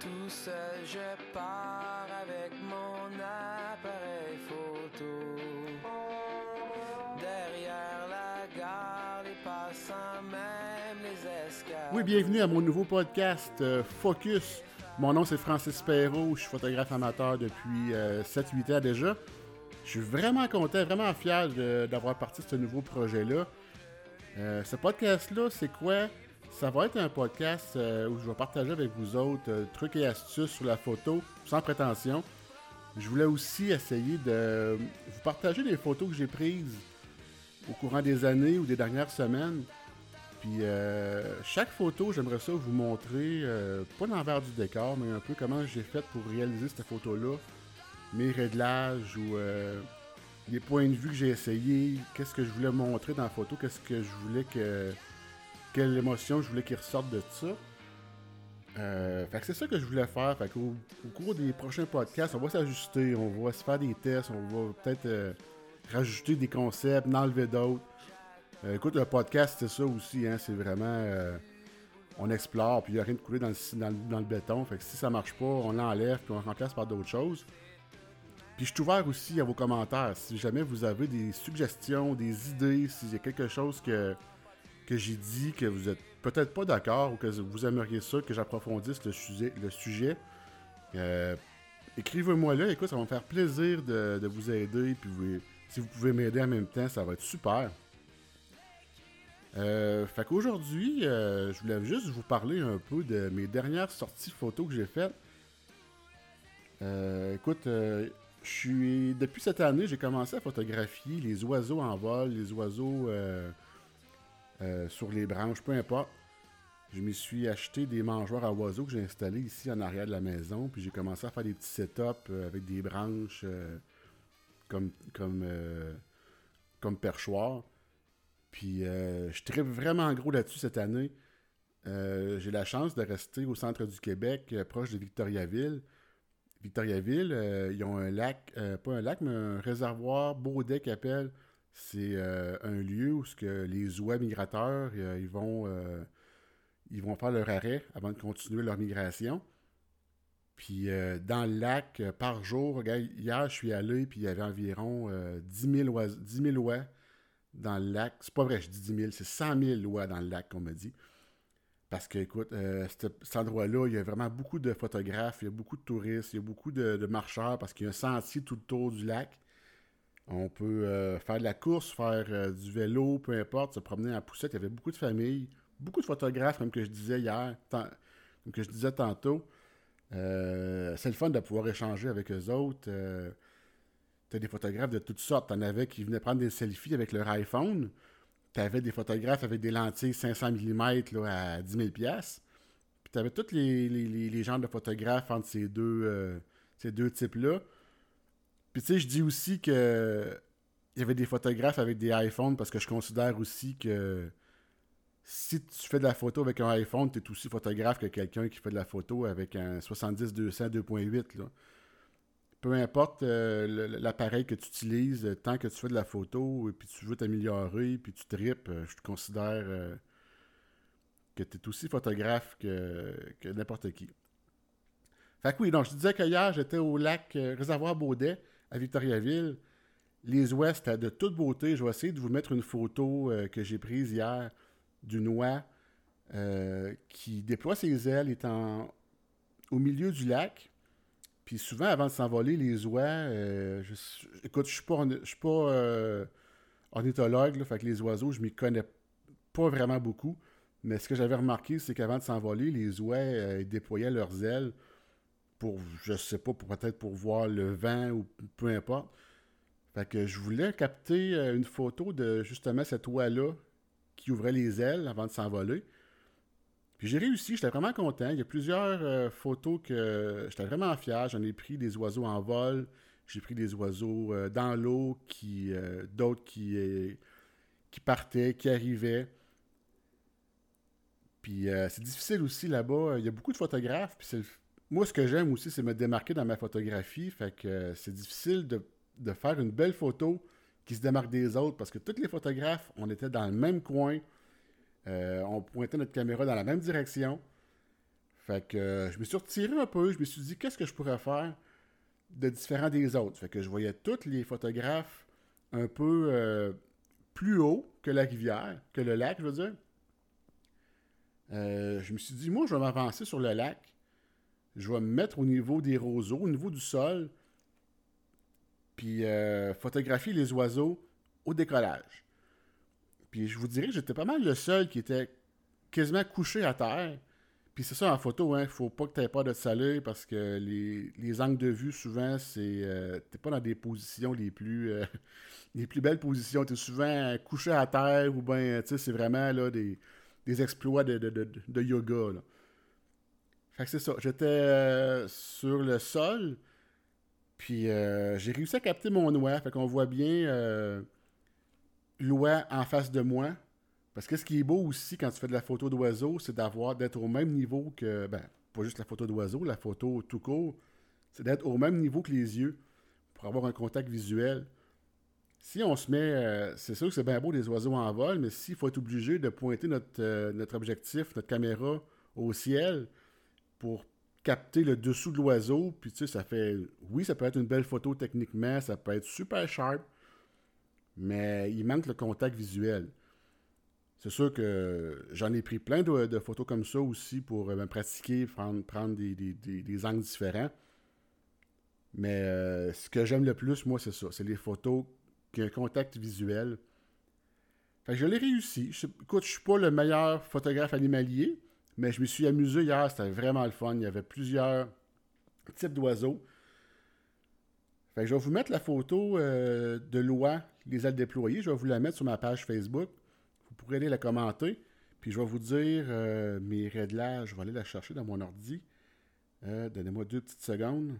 Tout seul, je pars avec mon appareil photo. Derrière la gare, les passants, même les escales. Oui, bienvenue à mon nouveau podcast euh, Focus. Mon nom c'est Francis Perrault, je suis photographe amateur depuis 7-8 ans déjà. Je suis vraiment content, vraiment fier d'avoir parti de ce nouveau projet-là. Euh, ce podcast-là, c'est quoi? Ça va être un podcast euh, où je vais partager avec vous autres euh, trucs et astuces sur la photo, sans prétention. Je voulais aussi essayer de vous partager des photos que j'ai prises au courant des années ou des dernières semaines. Puis euh, chaque photo, j'aimerais ça vous montrer, euh, pas l'envers du décor, mais un peu comment j'ai fait pour réaliser cette photo-là, mes réglages ou les points de vue que j'ai essayé, qu'est-ce que je voulais montrer dans la photo, qu'est-ce que je voulais que. Quelle émotion je voulais qu'il ressorte de ça. Euh, fait que c'est ça que je voulais faire. Fait au cours des prochains podcasts, on va s'ajuster, on va se faire des tests, on va peut-être euh, rajouter des concepts, en enlever d'autres. Euh, écoute, le podcast, c'est ça aussi, hein, c'est vraiment... on explore, puis il n'y a rien de coulé dans le béton. Fait que si ça marche pas, on l'enlève, puis on remplace par d'autres choses. Puis je suis ouvert aussi à vos commentaires. Si jamais vous avez des suggestions, des idées, s'il y a quelque chose que, que j'ai dit, que vous êtes peut-être pas d'accord, ou que vous aimeriez ça, que j'approfondisse le sujet, euh, écrivez-moi là. Écoute, ça va me faire plaisir de, vous aider. Puis si vous pouvez m'aider en même temps, ça va être super. Euh, fait euh, je voulais juste vous parler un peu de mes dernières sorties photos que j'ai faites. Euh, écoute, euh, je suis depuis cette année, j'ai commencé à photographier les oiseaux en vol, les oiseaux euh, sur les branches, peu importe. Je me suis acheté des mangeoires à oiseaux que j'ai installés ici en arrière de la maison, puis j'ai commencé à faire des petits setups euh, avec des branches euh, comme comme perchoir. Puis je tripe vraiment gros là-dessus cette année. J'ai la chance de rester au centre du Québec, proche de Victoriaville. Victoriaville, ils ont un lac, pas un lac, mais un réservoir Baudet qu'ils appellent. C'est euh, un lieu où ce que les oies migrateurs, euh, ils vont euh, ils vont faire leur arrêt avant de continuer leur migration. Puis dans le lac, par jour, hier je suis allé, puis il y avait environ euh, 10 000 oies, 10 000 oies dans le lac. C'est pas vrai, je dis 10 000, c'est 100 000 oies dans le lac qu'on m'a dit. Parce que, écoute, cet, endroit-là, il y a vraiment beaucoup de photographes, il y a beaucoup de touristes, il y a beaucoup de marcheurs parce qu'il y a un sentier tout autour du lac. On peut euh, faire de la course, faire euh, du vélo, peu importe, se promener en poussette. Il y avait beaucoup de familles, beaucoup de photographes, comme que je disais hier, tant- comme que je disais tantôt. Euh, c'est le fun de pouvoir échanger avec eux autres. T'as des photographes de toutes sortes. T'en avais qui venaient prendre des selfies avec leur iPhone. T'avais des photographes avec des lentilles 500 mm là, à 10 000 pièces. Puis t'avais tous les, les, les, les genres de photographes entre ces deux, ces deux types-là. Puis tu sais, je dis aussi que il y avait des photographes avec des iPhones parce que je considère aussi que si tu fais de la photo avec un iPhone, tu es aussi photographe que quelqu'un qui fait de la photo avec un 70-200 2.8. là. Peu importe euh, l'appareil que tu utilises, euh, tant que tu fais de la photo et puis tu veux t'améliorer, puis tu tripes, euh, je te considère que tu es aussi photographe que, n'importe qui. Fait que oui, donc je disais que hier, j'étais au lac Réservoir Baudet à Victoriaville. Les ouest de toute beauté. Je vais essayer de vous mettre une photo euh, que j'ai prise hier d'une oie euh, qui déploie ses ailes, est au milieu du lac. Puis souvent, avant de s'envoler, les oies, euh, écoute, je suis pas, je suis pas ornithologue, fait que les oiseaux, je m'y connais pas vraiment beaucoup. Mais ce que j'avais remarqué, c'est qu'avant de s'envoler, les oies déployaient leurs ailes pour, je sais pas, pour peut-être pour voir le vent ou peu importe. Fait que je voulais capter euh, une photo de justement cette oie-là qui ouvrait les ailes avant de s'envoler. Puis j'ai réussi, j'étais vraiment content. Il y a plusieurs euh, photos que j'étais vraiment fier. J'en ai pris des oiseaux en vol, j'ai pris des oiseaux euh, dans l'eau, qui d'autres qui, qui partaient, qui arrivaient. Puis c'est difficile aussi là-bas. Il y a beaucoup de photographes. Moi, ce que j'aime aussi, c'est me démarquer dans ma photographie. Fait que euh, c'est difficile de, faire une belle photo qui se démarque des autres parce que tous les photographes, on était dans le même coin. Euh, on pointait notre caméra dans la même direction. Fait que euh, je me suis retiré un peu, je me suis dit qu'est-ce que je pourrais faire de différent des autres? Fait que je voyais tous les photographes un peu plus haut que la rivière, que le lac, je veux dire. Je me suis dit, moi, je vais m'avancer sur le lac. Je vais me mettre au niveau des roseaux, au niveau du sol, puis photographier les oiseaux au décollage. Puis je vous dirais que j'étais pas mal le seul qui était quasiment couché à terre. Puis c'est ça en photo, hein. Faut pas que tu aies pas de soleil parce que les, angles de vue, souvent, c'est. Euh, pas dans des positions les plus. Euh, les plus belles positions. Tu es souvent couché à terre ou bien, tu sais, c'est vraiment là des, exploits de, de, yoga. Fait que c'est ça. J'étais euh, sur le sol. Puis j'ai réussi à capter mon noix. Fait qu'on voit bien l'oie en face de moi. Parce que ce qui est beau aussi quand tu fais de la photo d'oiseau, c'est d'avoir d'être au même niveau que. Ben, pas juste la photo d'oiseau, la photo tout court. C'est d'être au même niveau que les yeux pour avoir un contact visuel. Si on se met. Euh, c'est sûr que c'est bien beau des oiseaux en vol, mais s'il faut être obligé de pointer notre, euh, notre objectif, notre caméra au ciel pour capter le dessous de l'oiseau, puis tu sais, ça fait. Oui, ça peut être une belle photo techniquement, ça peut être super sharp, mais il manque le contact visuel. C'est sûr que j'en ai pris plein de, photos comme ça aussi pour euh, me pratiquer, prendre, prendre des, angles différents. Mais euh, ce que j'aime le plus, moi, c'est ça. C'est les photos qui ont un contact visuel. Fait que je l'ai réussi. Écoute, je suis pas le meilleur photographe animalier, mais je me suis amusé hier. C'était vraiment le fun. Il y avait plusieurs types d'oiseaux. Je vais vous mettre la photo euh, de l'oie, les ailes déployées. Je vais vous la mettre sur ma page Facebook pourrez aller la commenter. Puis je vais vous dire euh, mes réglages. Je vais aller la chercher dans mon ordi. Euh, donnez-moi deux petites secondes.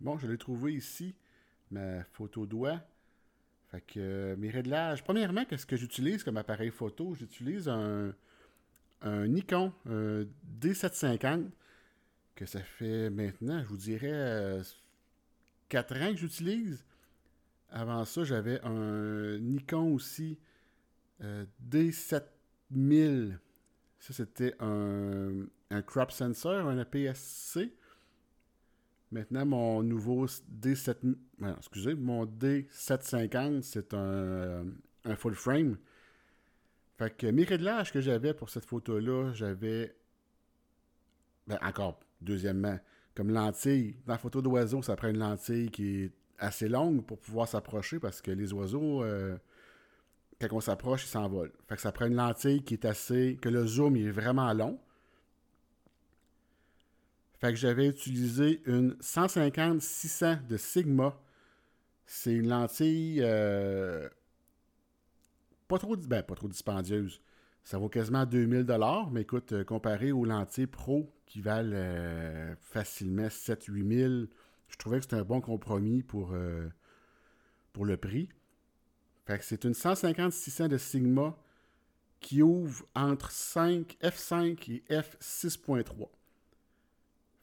Bon, je l'ai trouvé ici, ma photo doigt. Fait que euh, mes réglages. Premièrement, qu'est-ce que j'utilise comme appareil photo? J'utilise un, un Nikon un D750 que ça fait maintenant, je vous dirais, 4 ans que j'utilise. Avant ça, j'avais un Nikon aussi euh, D7000. Ça, c'était un, crop sensor, un APS-C. Maintenant, mon nouveau D7... excusez, mon D750, c'est un, un, full frame. Fait que mes réglages que j'avais pour cette photo-là, j'avais... Ben, encore, deuxièmement, comme lentille. Dans la photo d'oiseau, ça prend une lentille qui est assez longue pour pouvoir s'approcher parce que les oiseaux, euh, quand on s'approche, ils s'envolent. Fait que ça prend une lentille qui est assez. que le zoom est vraiment long. Fait que j'avais utilisé une 150-600 de Sigma. C'est une lentille euh, pas, trop, ben, pas trop dispendieuse. Ça vaut quasiment 2000 mais écoute, euh, comparé aux lentilles pro qui valent facilement 7-8000 je trouvais que c'était un bon compromis pour, euh, pour le prix. Fait que c'est une 150-600 de Sigma qui ouvre entre 5, F5 et F6.3.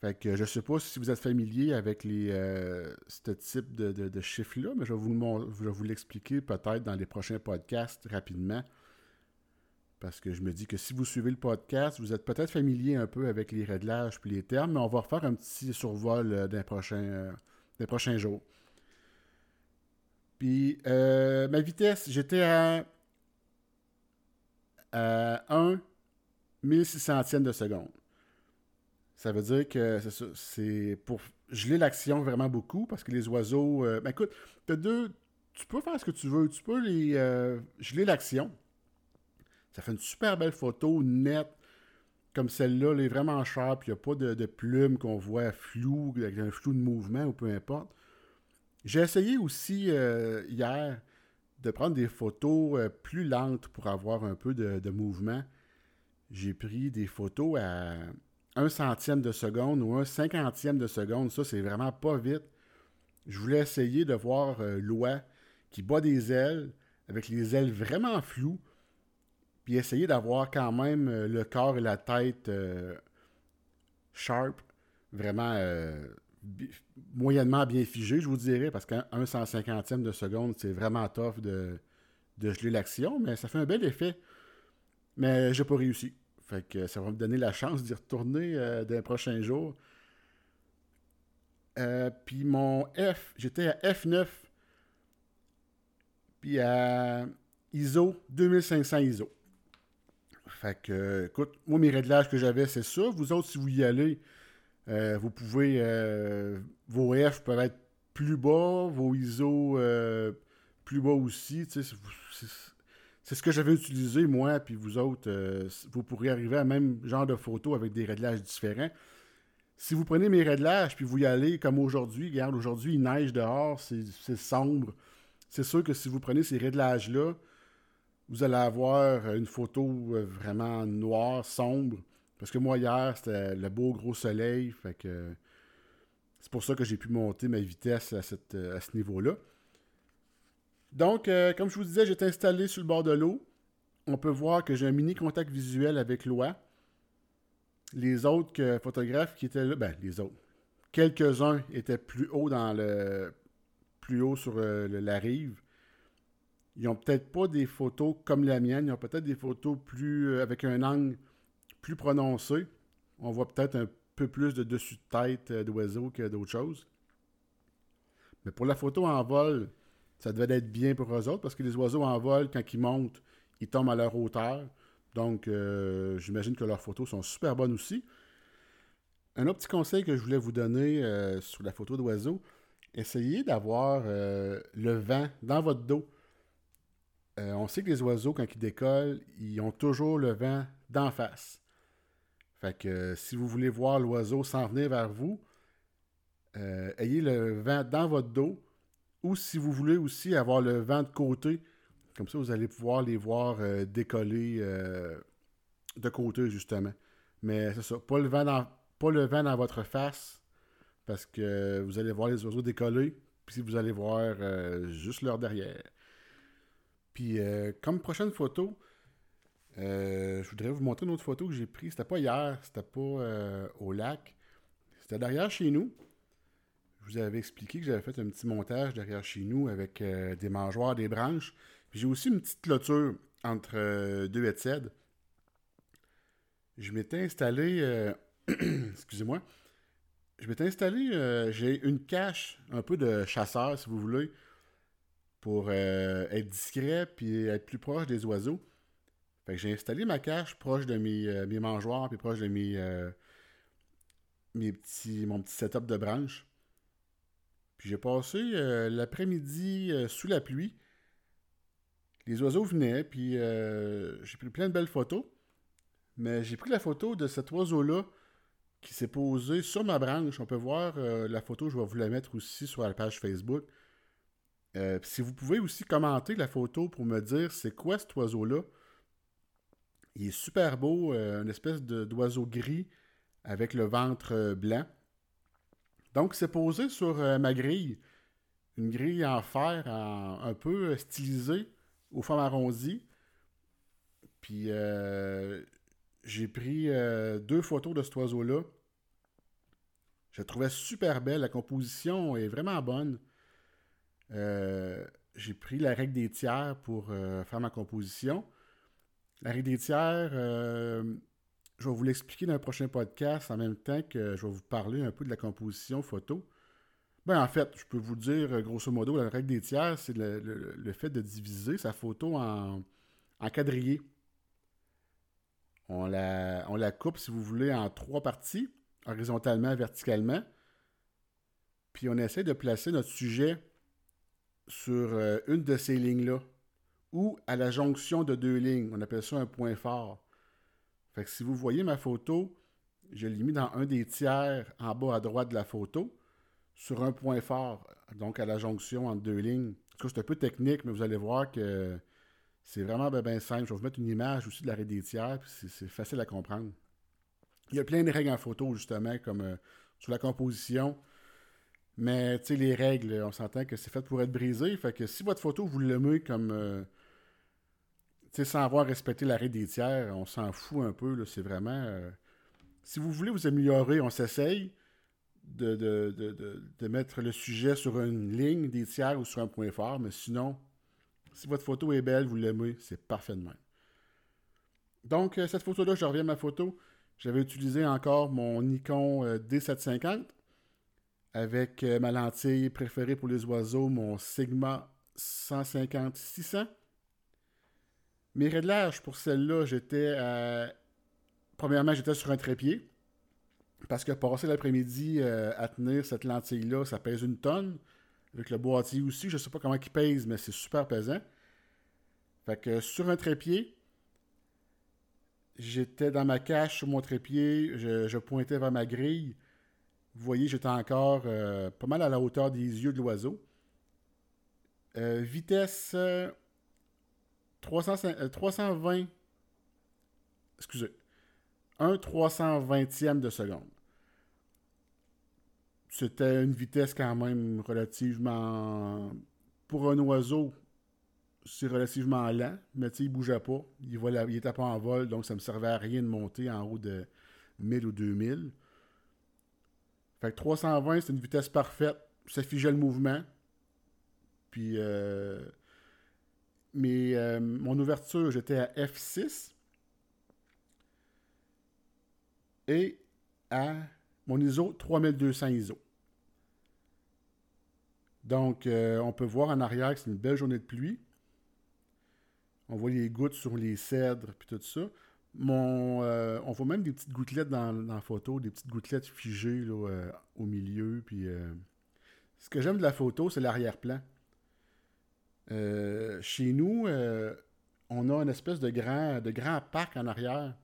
Fait que je ne sais pas si vous êtes familier avec les, euh, ce type de, de, chiffres-là, mais je vais vous, je vais vous l'expliquer peut-être dans les prochains podcasts rapidement. Parce que je me dis que si vous suivez le podcast, vous êtes peut-être familier un peu avec les réglages puis les termes, mais on va refaire un petit survol euh, euh, des prochains jours. Puis euh, ma vitesse, j'étais à, à 1 1600 de seconde. Ça veut dire que c'est pour geler l'action vraiment beaucoup parce que les oiseaux. ben écoute, as deux. Tu peux faire ce que tu veux. Tu peux les geler l'action. Ça fait une super belle photo, nette, comme celle-là. Elle est vraiment sharp. Il n'y a pas de, plumes qu'on voit flou, avec un flou de mouvement ou peu importe. J'ai essayé aussi euh, hier de prendre des photos euh, plus lentes pour avoir un peu de, mouvement. J'ai pris des photos à un centième de seconde ou un cinquantième de seconde. Ça, c'est vraiment pas vite. Je voulais essayer de voir euh, qui bat des ailes avec les ailes vraiment floues puis essayer d'avoir quand même euh, le corps et la tête euh, sharp, vraiment euh, moyennement bien figé, je vous dirais, parce qu'un 150e de seconde, c'est vraiment tough de, de geler l'action, mais ça fait un bel effet. Mais j'ai pas réussi. Fait que ça va me donner la chance d'y retourner euh, dans les prochains jours. Euh, puis mon F, j'étais à F9. Puis à ISO, 2500 ISO. Fait que, écoute, moi, mes réglages que j'avais, c'est ça. Vous autres, si vous y allez, euh, vous pouvez. vos F peuvent être plus bas, vos ISO plus bas aussi. C'est c'est ce que j'avais utilisé, moi, puis vous autres, euh, vous pourrez arriver à même genre de photo avec des réglages différents. Si vous prenez mes réglages, puis vous y allez comme aujourd'hui, regarde, aujourd'hui, il neige dehors, c'est sombre. C'est sûr que si vous prenez ces réglages-là, vous allez avoir une photo euh, vraiment noire, sombre. Parce que moi, hier, c'était le beau gros soleil. Fait que c'est pour ça que j'ai pu monter ma vitesse à ce niveau-là. Donc, euh, comme je vous disais, j'étais installé sur le bord de l'eau. On peut voir que j'ai un mini contact visuel avec l'OA. Les autres photographes qui étaient là, ben les autres, quelques-uns étaient plus haut dans le, plus haut sur euh, la rive. Ils n'ont peut-être pas des photos comme la mienne. Ils ont peut-être des photos plus euh, avec un angle plus prononcé. On voit peut-être un peu plus de dessus de tête d'oiseau que d'autres choses. Mais pour la photo en vol, ça devait être bien pour eux autres parce que les oiseaux en vol, quand ils montent, ils tombent à leur hauteur. Donc, euh, j'imagine que leurs photos sont super bonnes aussi. Un autre petit conseil que je voulais vous donner euh, sur la photo d'oiseau, essayez d'avoir euh, le vent dans votre dos. on sait que les oiseaux, quand ils décollent, ils ont toujours le vent d'en face. Fait que si vous voulez voir l'oiseau s'en venir vers vous, ayez le vent dans votre dos si vous voulez aussi avoir le vent de côté, comme ça vous allez pouvoir les voir euh, décoller euh, de côté justement. Mais c'est ça, pas le, vent dans, pas le vent dans votre face, parce que vous allez voir les oiseaux décoller, puis vous allez voir euh, juste leur derrière. Puis comme prochaine photo, je voudrais vous montrer une autre photo que j'ai prise. C'était pas hier, c'était pas au lac. C'était derrière chez nous. Vous avais expliqué que j'avais fait un petit montage derrière chez nous avec euh, des mangeoires, des branches. J'ai aussi une petite clôture entre euh, deux headsets. Je m'étais installé. Euh, excusez-moi. Je m'étais installé. j'ai une cache, un peu de chasseur, si vous voulez, pour être discret puis être plus proche des oiseaux. J'ai installé ma cache proche de mes, mes mangeoires puis proche de mes, mes petits, mon petit setup de branches. Puis j'ai passé euh, l'après-midi euh, sous la pluie. Les oiseaux venaient, puis euh, j'ai pris plein de belles photos. Mais j'ai pris la photo de cet oiseau-là qui s'est posé sur ma branche. On peut voir la photo, je vais vous la mettre aussi sur la page Facebook. si vous pouvez aussi commenter la photo pour me dire c'est quoi cet oiseau-là. Il est super beau, une espèce d'oiseau gris avec le ventre blanc. Donc, c'est posé sur euh, ma grille. Une grille en fer un peu stylisée, aux formes arrondies. Puis, euh, j'ai pris euh, deux photos de cet oiseau-là. Je la trouvais super belle. La composition est vraiment bonne. j'ai pris la règle des tiers pour faire ma composition. La règle des tiers, je vais vous l'expliquer dans un prochain podcast en même temps que je vais vous parler un peu de la composition photo. Ben, en fait, je peux vous dire, euh, grosso modo, la règle des tiers, c'est le, fait de diviser sa photo en, en. On la, on la coupe, si vous voulez, en trois parties, horizontalement, verticalement. Puis on essaie de placer notre sujet sur euh, une de ces lignes-là, ou à la jonction de deux lignes. On appelle ça un point fort. Fait que si vous voyez ma photo, je l'ai mis dans un des tiers en bas à droite de la photo, sur un point fort, donc à la jonction entre deux lignes. c'est un peu technique, mais vous allez voir que c'est vraiment bien, simple. Je vais vous mettre une image aussi de l'arrêt des tiers, puis c'est facile à comprendre. Il y a plein de règles en photo, justement, comme euh, sur la composition. Mais, tu sais, les règles, on s'entend que c'est fait pour être brisé. Fait que si votre photo, vous l'aimez comme... Euh, sans avoir respecté l'arrêt des tiers, on s'en fout un peu. C'est vraiment. Euh, si vous voulez vous améliorer, on s'essaye de, de, mettre le sujet sur une ligne des tiers ou sur un point fort, mais sinon, si votre photo est belle, vous l'aimez, c'est parfait de même. Donc, euh, cette photo-là, je reviens à ma photo. J'avais utilisé encore mon Nikon euh, D750 avec ma lentille préférée pour les oiseaux, mon Sigma 150-600. Mes réglages pour celle-là, j'étais à... Premièrement, j'étais sur un trépied. Parce que passer l'après-midi à tenir cette lentille-là, ça pèse une tonne. Avec le boîtier aussi, je ne sais pas comment il pèse, mais c'est super pesant. Fait que sur un trépied, j'étais dans ma cache sur mon trépied, je, pointais vers ma grille. Vous voyez, j'étais encore euh, pas mal à la hauteur des yeux de l'oiseau. Euh, vitesse 320. Euh, excusez. 1 320e de seconde. C'était une vitesse quand même relativement. Pour un oiseau, c'est relativement lent, mais il bougeait pas. Il, il était pas en vol, donc ça me servait à rien de monter en haut de 1000 ou 2000. Fait que 320, c'est une vitesse parfaite. Ça figeait le mouvement. Puis, euh, mais euh, mon ouverture, j'étais à F6. Et à mon ISO, 3200 ISO. Donc, euh, on peut voir en arrière que c'est une belle journée de pluie. On voit les gouttes sur les cèdres, puis tout ça. Mon, euh, on voit même des petites gouttelettes dans, la photo, des petites gouttelettes figées euh, au milieu. Puis, ce que j'aime de la photo, c'est l'arrière-plan. Chez nous, on a une espèce de grand, de parc en arrière.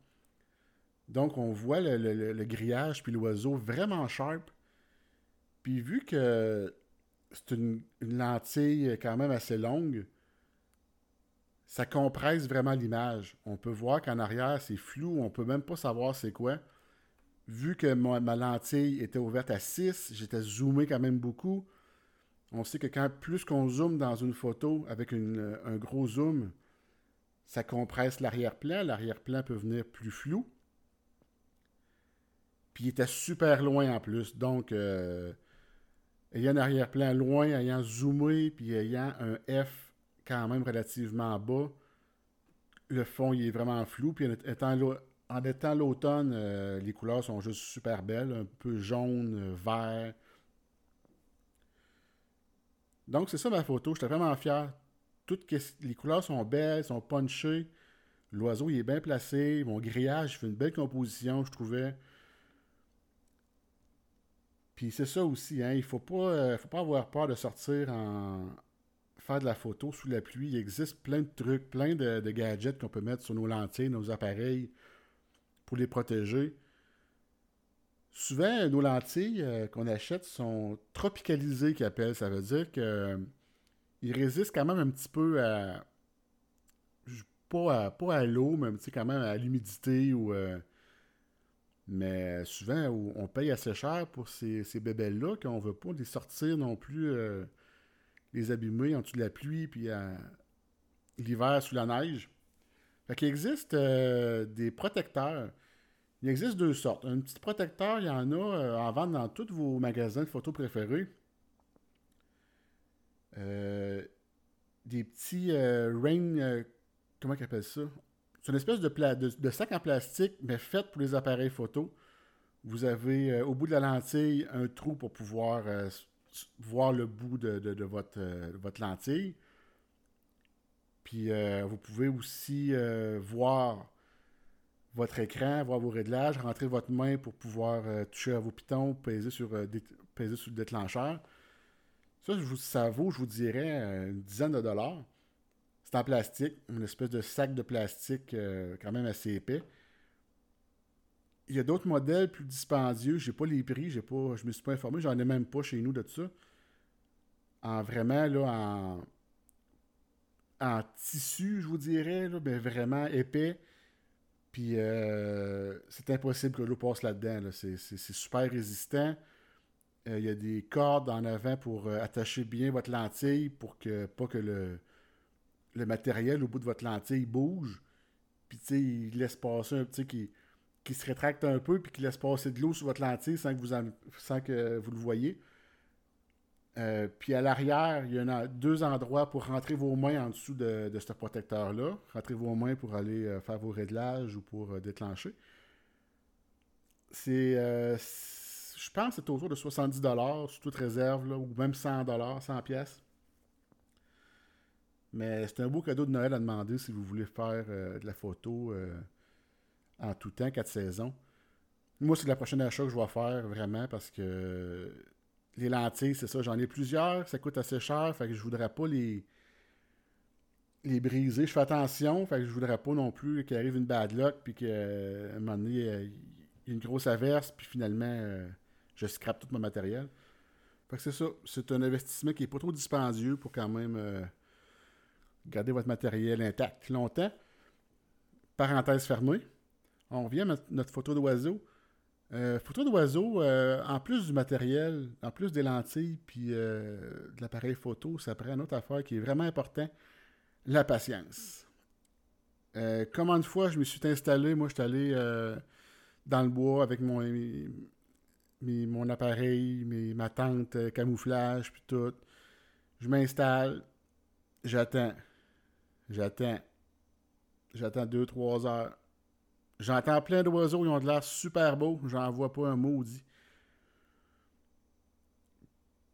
Donc, on voit le, grillage puis l'oiseau vraiment sharp. Puis, vu que c'est une, lentille quand même assez longue, ça compresse vraiment l'image. On peut voir qu'en arrière, c'est flou, on peut même pas savoir c'est quoi. Vu que ma, lentille était ouverte à 6, j'étais zoomé quand même beaucoup. On sait que quand plus qu'on zoome dans une photo avec un gros zoom, ça compresse l'arrière-plan. L'arrière-plan peut venir plus flou. Puis il était super loin en plus. Donc, euh, ayant un arrière-plan loin, ayant zoomé, puis ayant un F quand même relativement bas. Le fond, est vraiment flou. Puis en étant l'automne, euh, les couleurs sont juste super belles. Un peu jaune, euh, vert. Donc, c'est ça ma photo. J'étais vraiment fier. Toutes les couleurs sont belles, sont punchées. L'oiseau, il est bien placé. Mon grillage, fait une belle composition, je trouvais. Puis c'est ça aussi, hein, il faut pas, euh, faut pas avoir peur de sortir en, faire de la photo sous la pluie. Il existe plein de trucs, plein de, gadgets qu'on peut mettre sur nos lentilles, nos appareils pour les protéger. Souvent, nos lentilles euh, qu'on achète sont tropicalisées, qu'ils appellent. Ça veut dire qu'ils euh, résistent quand même un petit peu à. Pas à, pas à l'eau, mais quand même à l'humidité. Euh, mais souvent, on paye assez cher pour ces, ces bébelles-là qu'on ne veut pas les sortir non plus les abîmer en dessous de la pluie, puis l'hiver sous la neige. Fait qu'il existe des protecteurs. Il existe deux sortes. Un petit protecteur, il y en a euh, en vente dans tous vos magasins de photos préférés. Euh, des petits rain. comment ils appellent ça? C'est une espèce de, sac en plastique, mais fait pour les appareils photo. Vous avez au bout de la lentille un trou pour pouvoir voir le bout de, votre, euh, votre, lentille. Puis euh, vous pouvez aussi euh, voir votre écran, voir vos réglages, rentrer votre main pour pouvoir toucher à vos pitons, peser sur, peser sur le déclencheur. Ça, je vous, ça vaut, je vous dirais, une dizaine de dollars. C'est en plastique, une espèce de sac de plastique quand même assez épais. Il y a d'autres modèles plus dispendieux. J'ai pas les prix, j'ai pas, je me suis pas informé, j'en ai même pas chez nous de ça. En vraiment là, en, en tissu, je vous dirais, mais vraiment épais. Puis euh, c'est impossible que l'eau passe là-dedans. C'est, super résistant. Euh, il y a des cordes en avant pour euh, attacher bien votre lentille pour que pas que le, le matériel au bout de votre lentille bouge. Puis il laisse passer un petit qui qui se rétracte un peu puis qui laisse passer de l'eau sur votre lentille sans que vous, sans que vous le voyez. Euh, puis à l'arrière, il y a deux endroits pour rentrer vos mains en dessous de, ce protecteur-là. Rentrer vos mains pour aller euh, faire vos réglages ou pour euh, déclencher. C'est, je pense que c'est autour de 70$ sous toute réserve, ou même 100$, 100 pièces. Mais c'est un beau cadeau de Noël à demander si vous voulez faire de la photo en tout temps, quatre saisons. Moi, c'est la prochaine achat que je vais faire, vraiment, parce que les lentilles, c'est ça, j'en ai plusieurs, ça coûte assez cher, fait que je voudrais pas les les briser. Je fais attention, fait que je voudrais pas non plus qu'il arrive une bad luck, puis qu'à un moment donné, il y a une grosse averse, puis finalement, euh, je scrape tout mon matériel. Fait que c'est ça. C'est un investissement qui est pas trop dispendieux pour quand même euh, garder votre matériel intact longtemps. Parenthèse fermée. On revient à notre photo d'oiseau. Euh, photo d'oiseau, euh, en plus du matériel, en plus des lentilles, puis euh, de l'appareil photo, ça prend une autre affaire qui est vraiment important, la patience. comment une fois je me suis installé, moi je suis allé dans le bois avec mon, mon appareil, mes, ma tente camouflage, puis tout. Je m'installe, j'attends, j'attends, j'attends deux, trois heures J'entends plein d'oiseaux, ils ont de l'air super beaux. J'en vois pas un maudit.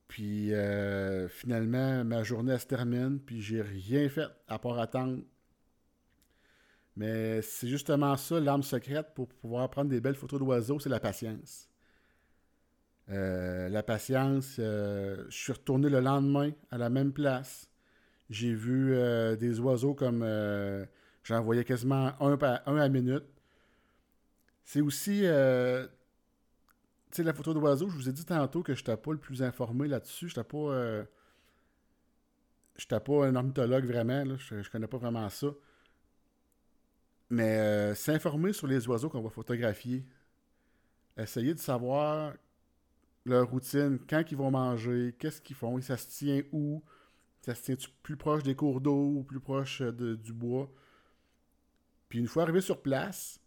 Puis euh, finalement, ma journée se termine, puis j'ai rien fait à part attendre. Mais c'est justement ça, l'arme secrète pour pouvoir prendre des belles photos d'oiseaux, c'est la patience. Euh, la patience, euh, je suis retourné le lendemain à la même place. J'ai vu des oiseaux comme j'en voyais quasiment un, un à minute. C'est aussi. Euh, tu sais, la photo d'oiseau, je vous ai dit tantôt que je n'étais pas le plus informé là-dessus. Je n'étais pas. Euh, pas un ornithologue vraiment. Je, ne connais pas vraiment ça. Mais euh, s'informer sur les oiseaux qu'on va photographier. Essayer de savoir leur routine, quand ils vont manger, qu'est-ce qu'ils font, ça se tient où, ça se tient plus proche des cours d'eau ou plus proche du bois? Puis une fois arrivé sur place,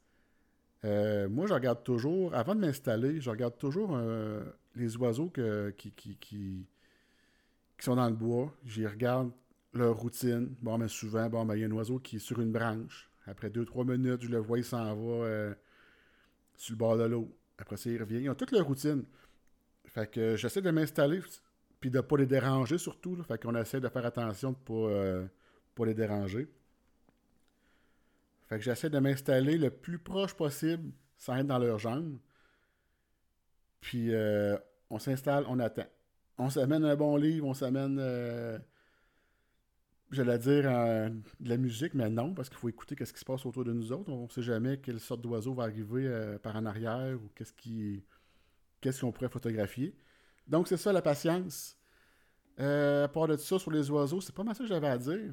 euh, moi, je regarde toujours, avant de m'installer, je regarde toujours euh, les oiseaux qui, sont dans le bois. J'y regarde leur routine. Bon, mais souvent, bon, ben, il y a un oiseau qui est sur une branche. Après 2-3 minutes, je le vois, il s'en va euh, sur le bord de l'eau. Après ça, il revient. Ils ont toute leur routine. Fait que j'essaie de m'installer, puis de ne pas les déranger surtout. Fait qu'on essaie de faire attention de ne pas les déranger. Fait que j'essaie de m'installer le plus proche possible sans être dans leur jambes. Puis euh, on s'installe, on attend. On s'amène un bon livre, on s'amène, euh, j'allais dire, euh, de la musique, mais non, parce qu'il faut écouter ce qui se passe autour de nous autres. On ne sait jamais quelle sorte d'oiseau va arriver par en arrière ou qu'est-ce qu'est-ce qu'on pourrait photographier. Donc c'est ça la patience. à part de ça, sur les oiseaux, c'est pas mal ça que j'avais à dire.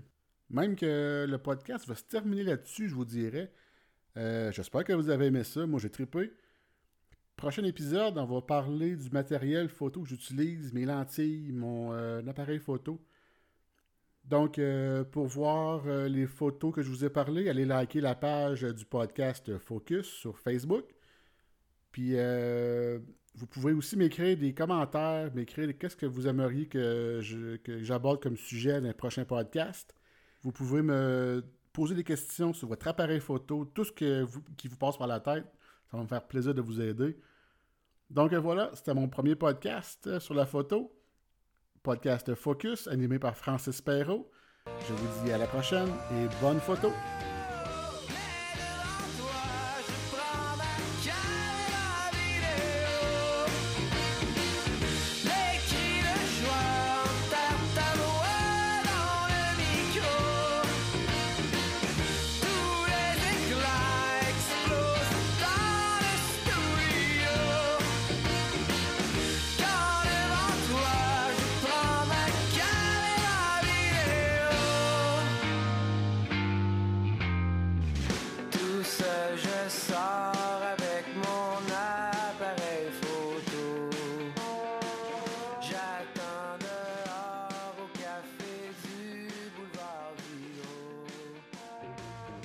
Même que le podcast va se terminer là-dessus, je vous dirais. Euh, j'espère que vous avez aimé ça. Moi, j'ai trippé. Prochain épisode, on va parler du matériel photo que j'utilise, mes lentilles, mon euh, appareil photo. Donc, euh, pour voir les photos que je vous ai parlé, allez liker la page du podcast Focus sur Facebook. Puis, vous pouvez aussi m'écrire des commentaires, m'écrire qu'est-ce que vous aimeriez que j'aborde comme sujet dans les prochains podcasts. Vous pouvez me poser des questions sur votre appareil photo, tout ce qui vous passe par la tête. Ça va me faire plaisir de vous aider. Donc voilà, c'était mon premier podcast euh, sur la photo. Podcast Focus, animé par Francis Perrault. Je vous dis à la prochaine et bonne photo!